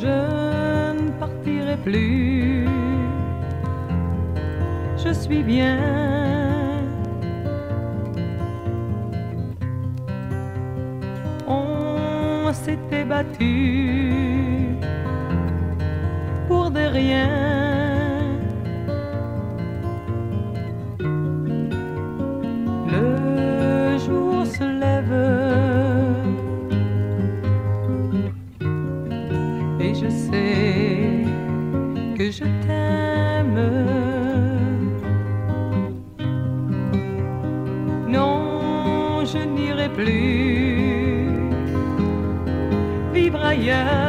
je ne partirai plus. Je suis bien. On s'était battu pour des riens. yeah.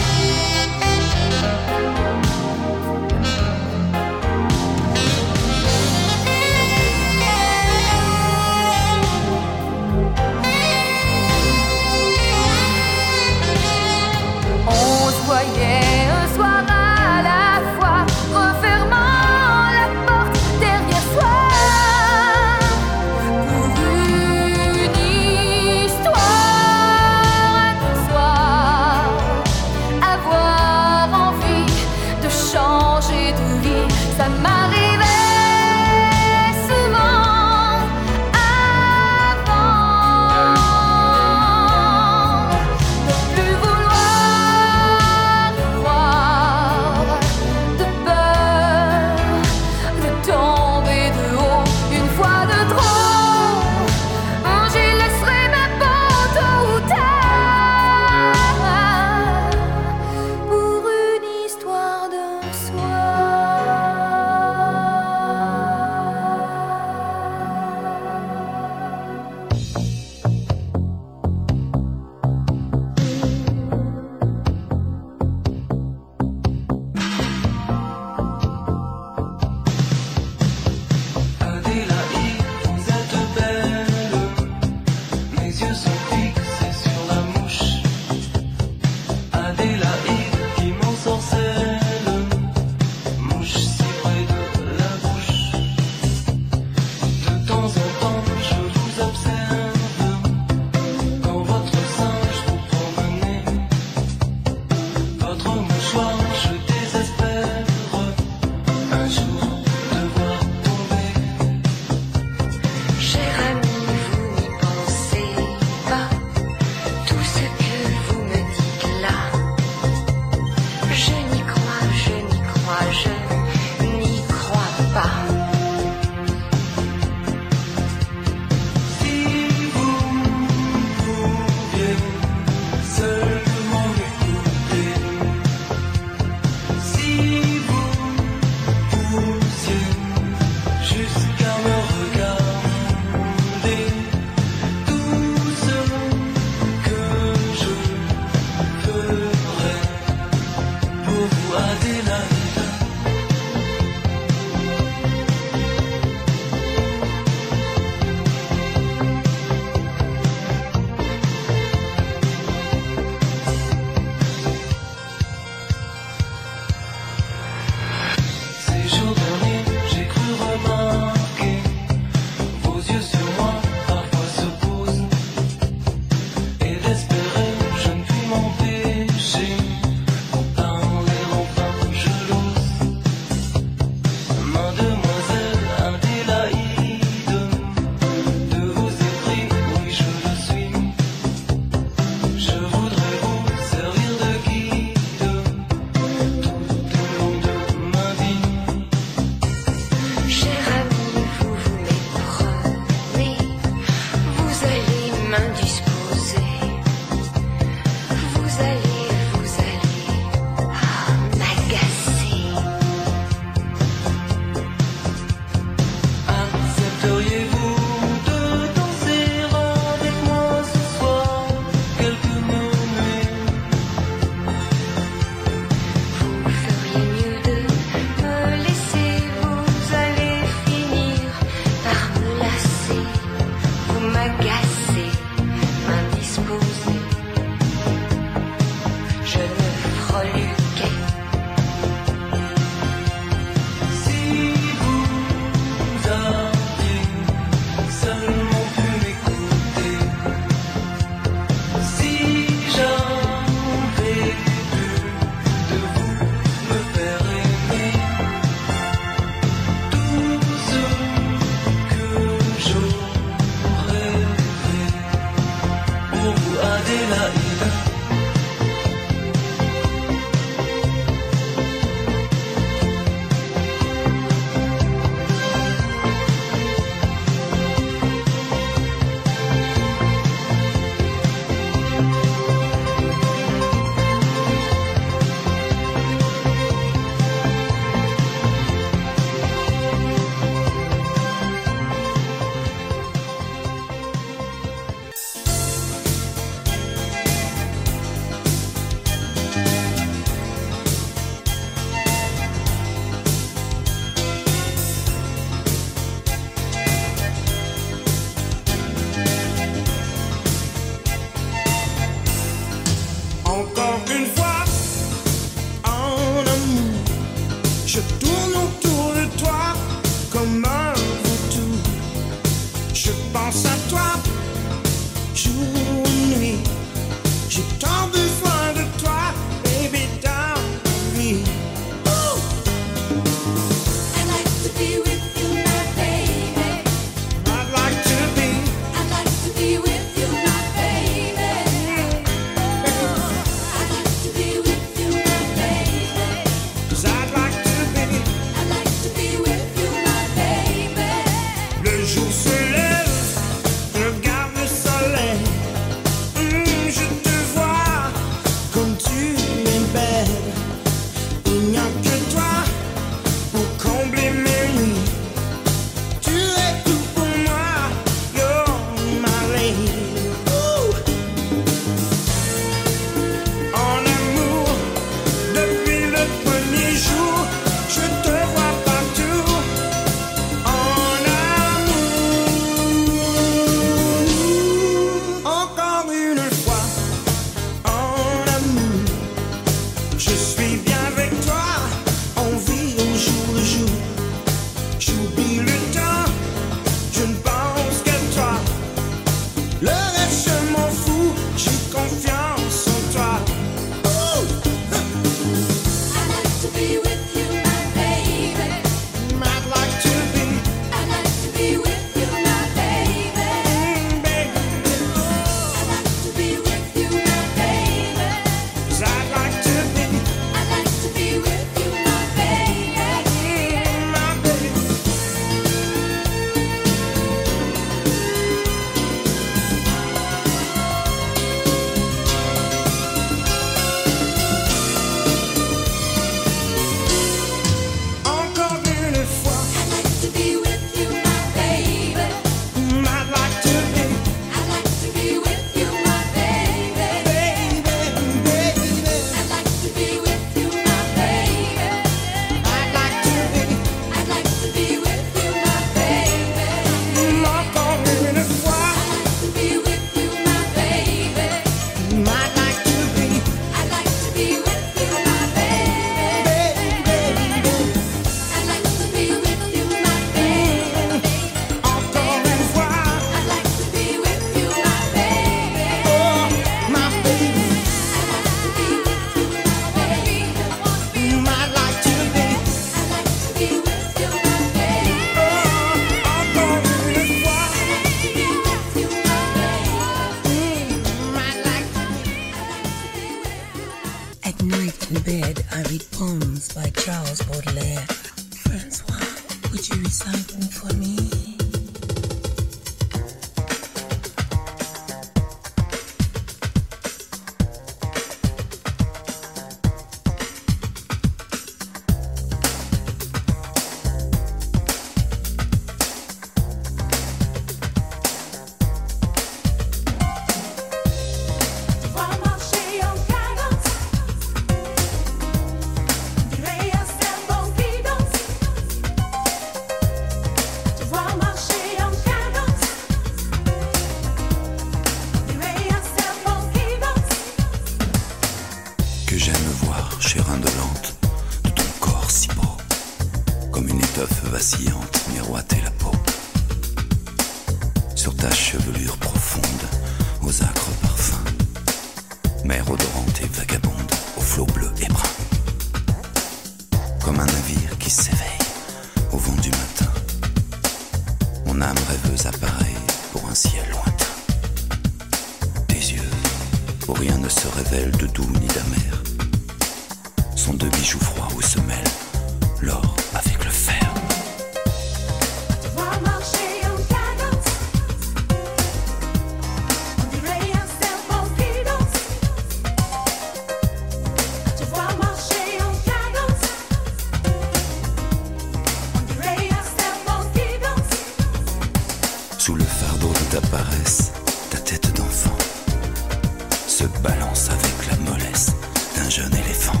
Se balance avec la mollesse d'un jeune éléphant.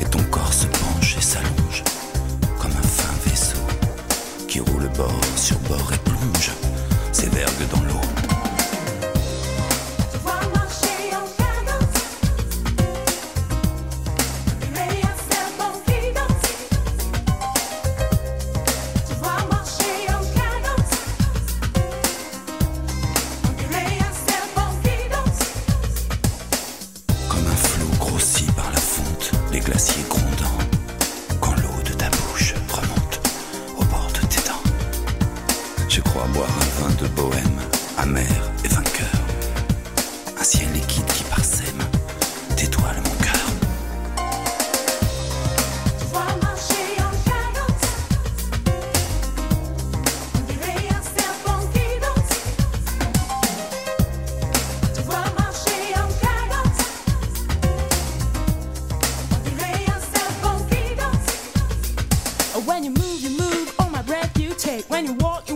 Et ton corps se penche et s'allonge comme un fin vaisseau qui roule bord sur bord et plonge ses vergues dans l'eau. When you walk,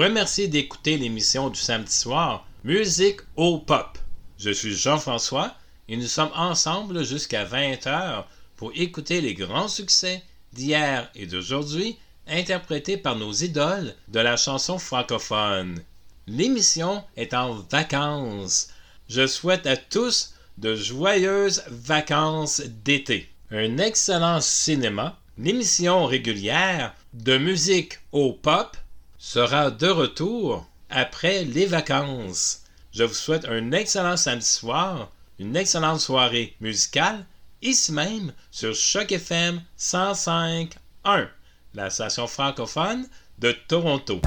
remercie d'écouter l'émission du samedi soir Musique au Pop. Je suis Jean-François et nous sommes ensemble jusqu'à 20h pour écouter les grands succès d'hier et d'aujourd'hui interprétés par nos idoles de la chanson francophone. L'émission est en vacances. Je souhaite à tous de joyeuses vacances d'été. Un excellent cinéma, l'émission régulière de musique au pop sera de retour après les vacances. Je vous souhaite un excellent samedi soir, une excellente soirée musicale, ici même sur Choc FM 105.1, la station francophone de Toronto.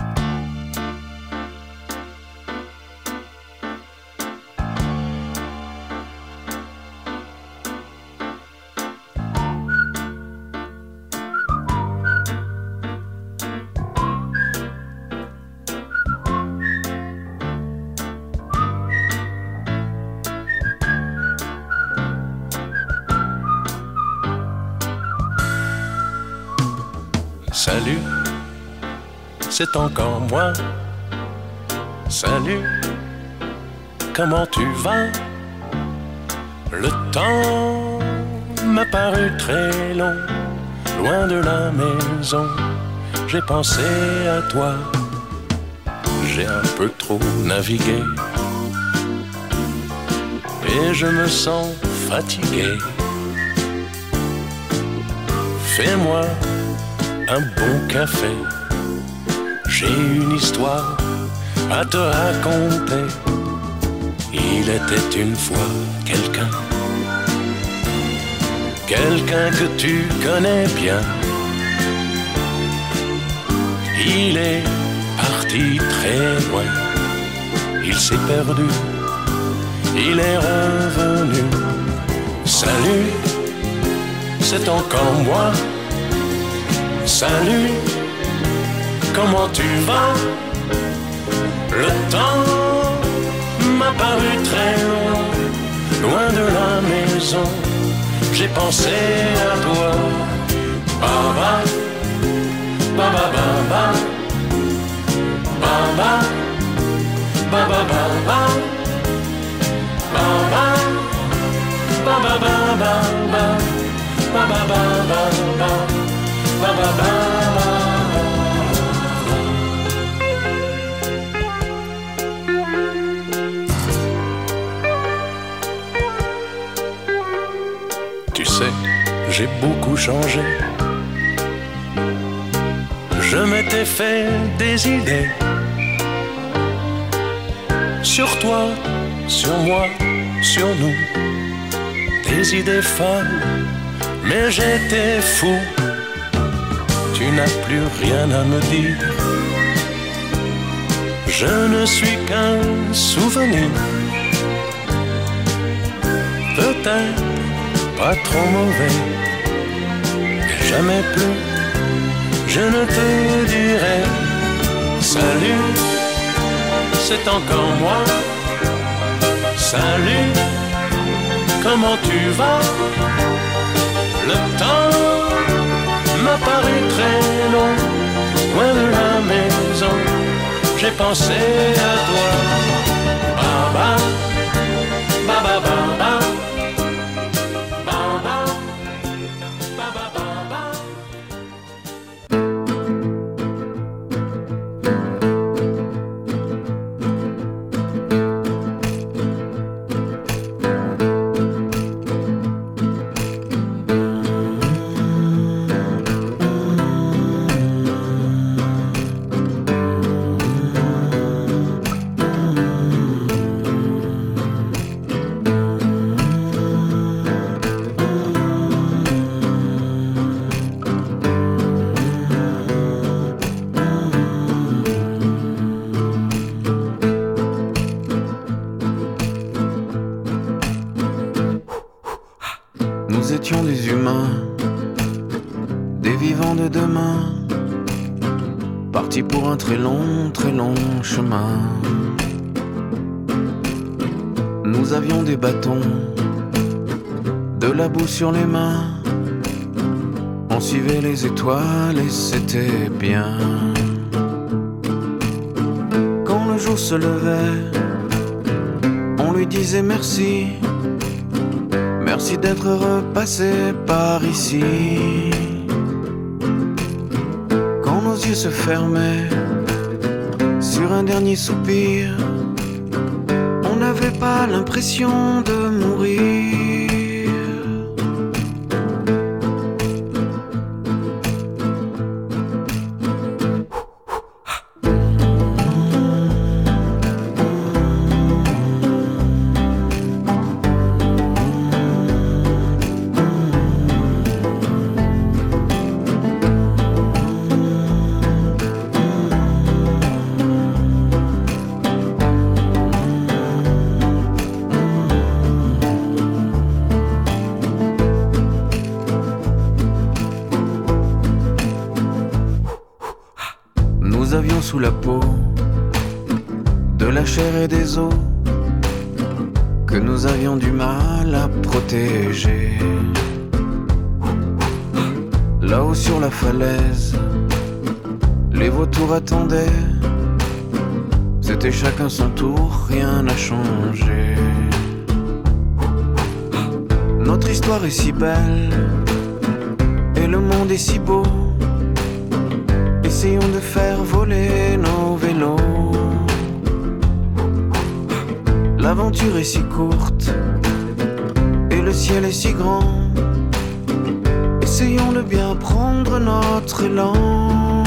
C'est encore moi. Salut, comment tu vas? Le temps m'a paru très long, loin de la maison. J'ai pensé à toi j'ai un peu trop navigué. Et je me sens fatigué. Fais-moi un bon café. J'ai une histoire à te raconter. Il était une fois quelqu'un, quelqu'un que tu connais bien. Il est parti très loin, il s'est perdu, il est revenu. Salut, c'est encore moi. Salut, comment tu vas Le temps m'a paru très loin, loin de la maison. J'ai pensé à toi. Baba, baba, baba, baba, baba, baba, baba, baba, baba, baba, baba, baba, baba. Tu j'ai beaucoup changé. Je m'étais fait des idées sur toi, sur moi, sur nous. Des idées folles, mais j'étais fou. Tu n'as plus rien à me dire. Je ne suis qu'un souvenir. Peut-être pas trop mauvais, mais jamais plus. Je ne te dirai salut, c'est encore moi. Salut, comment tu vas? Le temps m'a paru très long, loin de la maison. J'ai pensé à toi. Baba, baba, baba. Nous étions des humains, des vivants de demain, partis pour un très long, très long chemin. Nous avions des bâtons, de la boue sur les mains, on suivait les étoiles et c'était bien. Quand le jour se levait, on lui disait merci. Merci d'être repassé par ici. Quand nos yeux se fermaient sur un dernier soupir, on n'avait pas l'impression de mourir. La peau de la chair et des os que nous avions du mal à protéger. Là-haut sur la falaise, les vautours attendaient. C'était chacun son tour, rien n'a changé. Notre histoire est si belle et le monde est si beau essayons de faire voler nos vélos. L'aventure est si courte et le ciel est si grand. Essayons de bien prendre notre élan.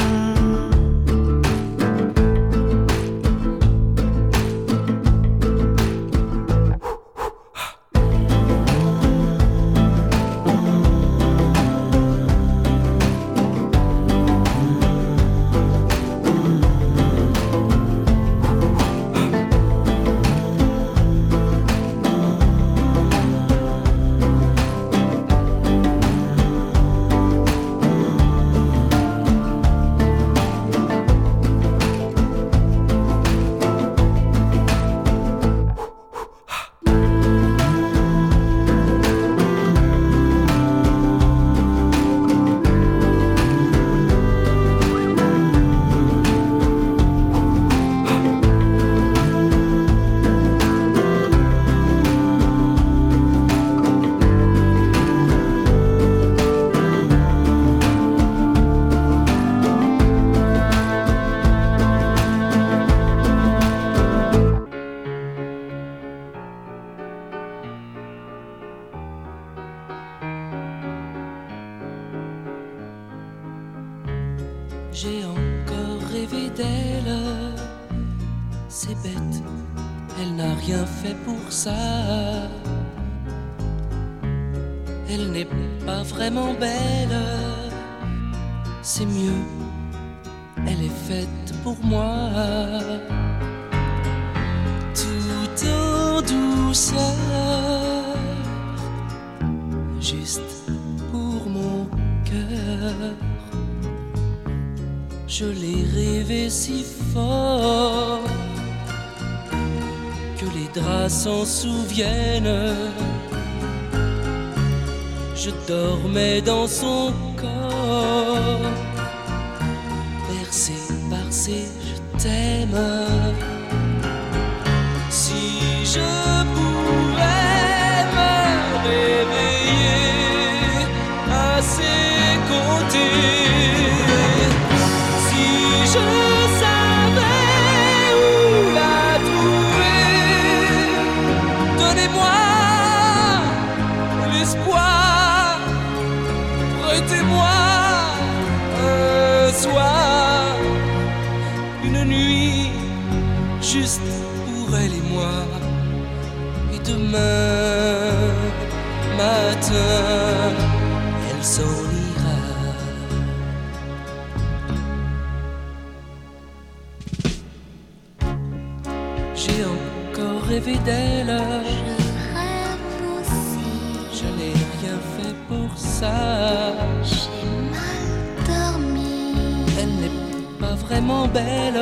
s'en souviennent. Je dormais dans son corps, bercé par ses je t'aime. me matin, elle sourira. J'ai encore rêvé d'elle. Je n'ai rien fait pour ça. J'ai mal dormi. Elle n'est pas vraiment belle.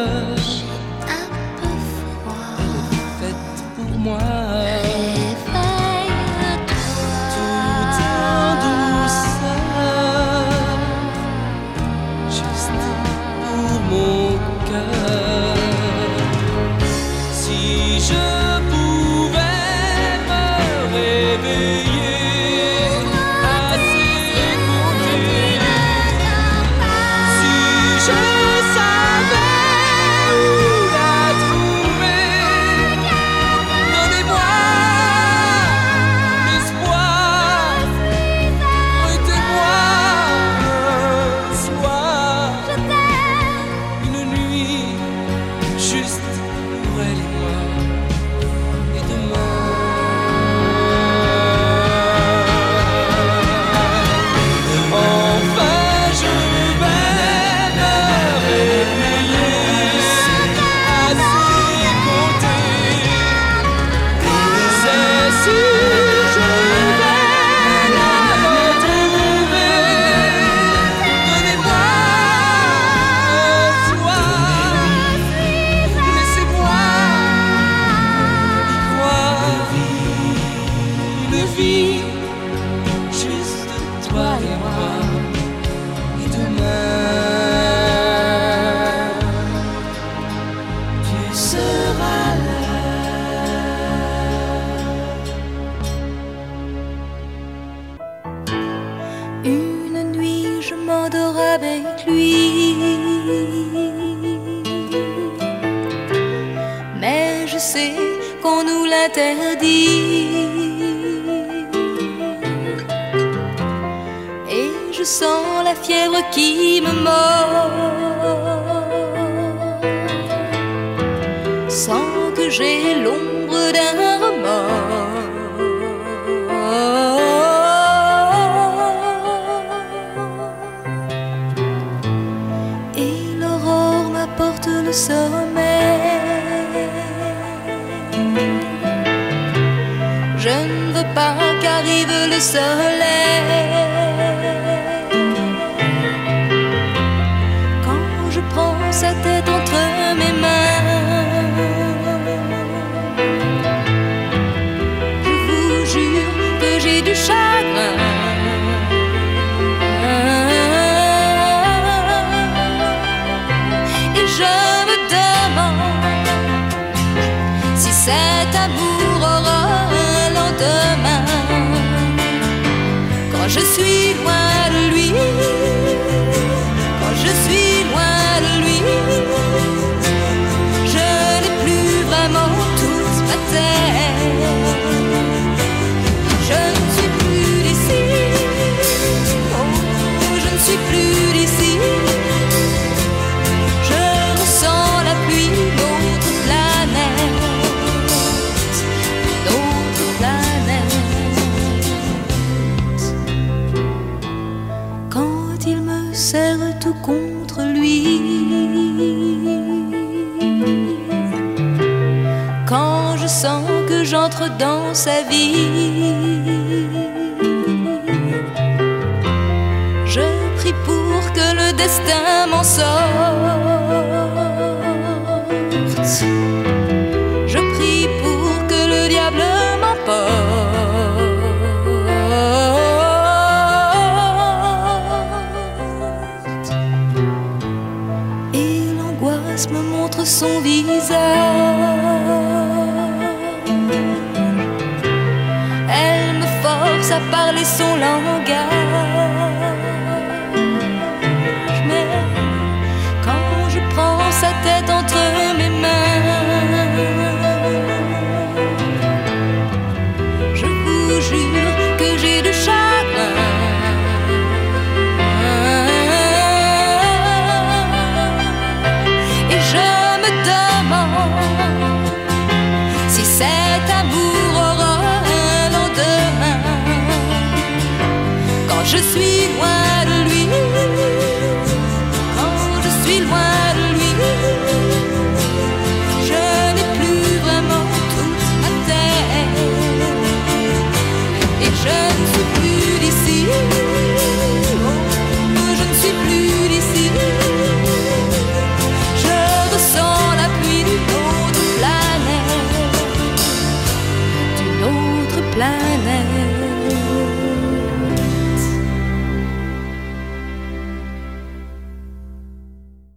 Sa vie.